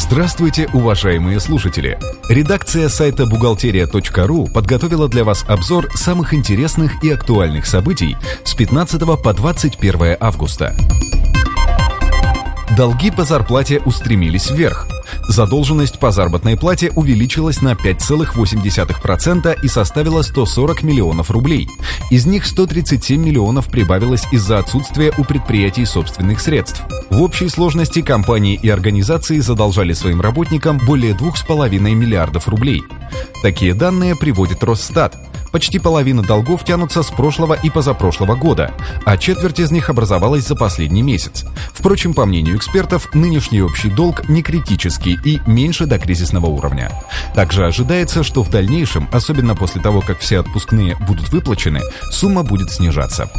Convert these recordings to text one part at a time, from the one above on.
Здравствуйте, уважаемые слушатели! Редакция сайта бухгалтерия.ру подготовила для вас обзор самых интересных и актуальных событий с 15 по 21 августа. Долги по зарплате устремились вверх. Задолженность по заработной плате увеличилась на 5,8% и составила 140 миллионов рублей. Из них 137 миллионов прибавилось из-за отсутствия у предприятий собственных средств. В общей сложности компании и организации задолжали своим работникам более 2,5 миллиардов рублей. Такие данные приводит Росстат – Почти половина долгов тянутся с прошлого и позапрошлого года, а четверть из них образовалась за последний месяц. Впрочем, по мнению экспертов, нынешний общий долг не критический и меньше до кризисного уровня. Также ожидается, что в дальнейшем, особенно после того, как все отпускные будут выплачены, сумма будет снижаться.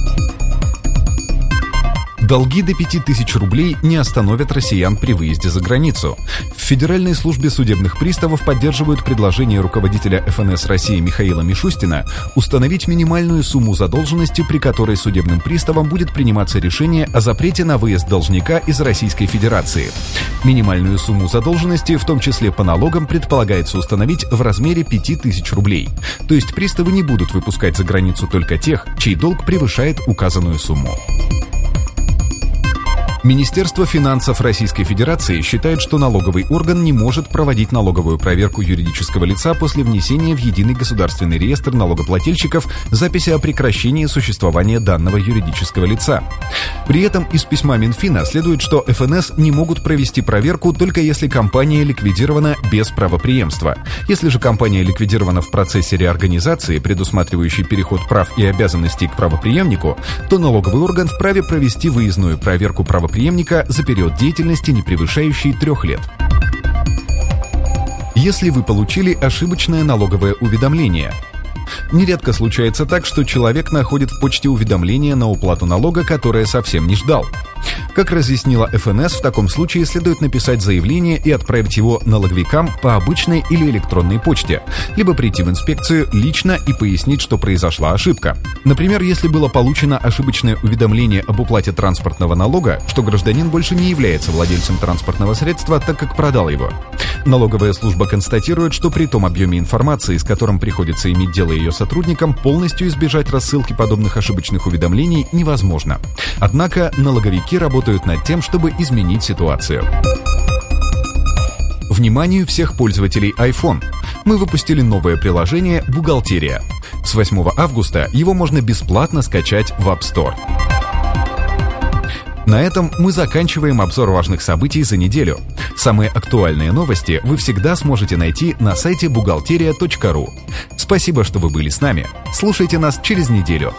Долги до 5000 рублей не остановят россиян при выезде за границу. В Федеральной службе судебных приставов поддерживают предложение руководителя ФНС России Михаила Мишустина установить минимальную сумму задолженности, при которой судебным приставам будет приниматься решение о запрете на выезд должника из Российской Федерации. Минимальную сумму задолженности, в том числе по налогам, предполагается установить в размере 5000 рублей. То есть приставы не будут выпускать за границу только тех, чей долг превышает указанную сумму. Министерство финансов Российской Федерации считает, что налоговый орган не может проводить налоговую проверку юридического лица после внесения в Единый государственный реестр налогоплательщиков записи о прекращении существования данного юридического лица. При этом из письма Минфина следует, что ФНС не могут провести проверку только если компания ликвидирована без правоприемства. Если же компания ликвидирована в процессе реорганизации, предусматривающей переход прав и обязанностей к правоприемнику, то налоговый орган вправе провести выездную проверку правоприемника за период деятельности, не превышающий трех лет. Если вы получили ошибочное налоговое уведомление – Нередко случается так, что человек находит в почте уведомление на уплату налога, которое совсем не ждал. Как разъяснила ФНС, в таком случае следует написать заявление и отправить его налоговикам по обычной или электронной почте, либо прийти в инспекцию лично и пояснить, что произошла ошибка. Например, если было получено ошибочное уведомление об уплате транспортного налога, что гражданин больше не является владельцем транспортного средства, так как продал его. Налоговая служба констатирует, что при том объеме информации, с которым приходится иметь дело ее сотрудникам, полностью избежать рассылки подобных ошибочных уведомлений невозможно. Однако налоговики работают над тем, чтобы изменить ситуацию. Вниманию всех пользователей iPhone! Мы выпустили новое приложение «Бухгалтерия». С 8 августа его можно бесплатно скачать в App Store. На этом мы заканчиваем обзор важных событий за неделю. Самые актуальные новости вы всегда сможете найти на сайте бухгалтерия.ру. Спасибо, что вы были с нами. Слушайте нас через неделю.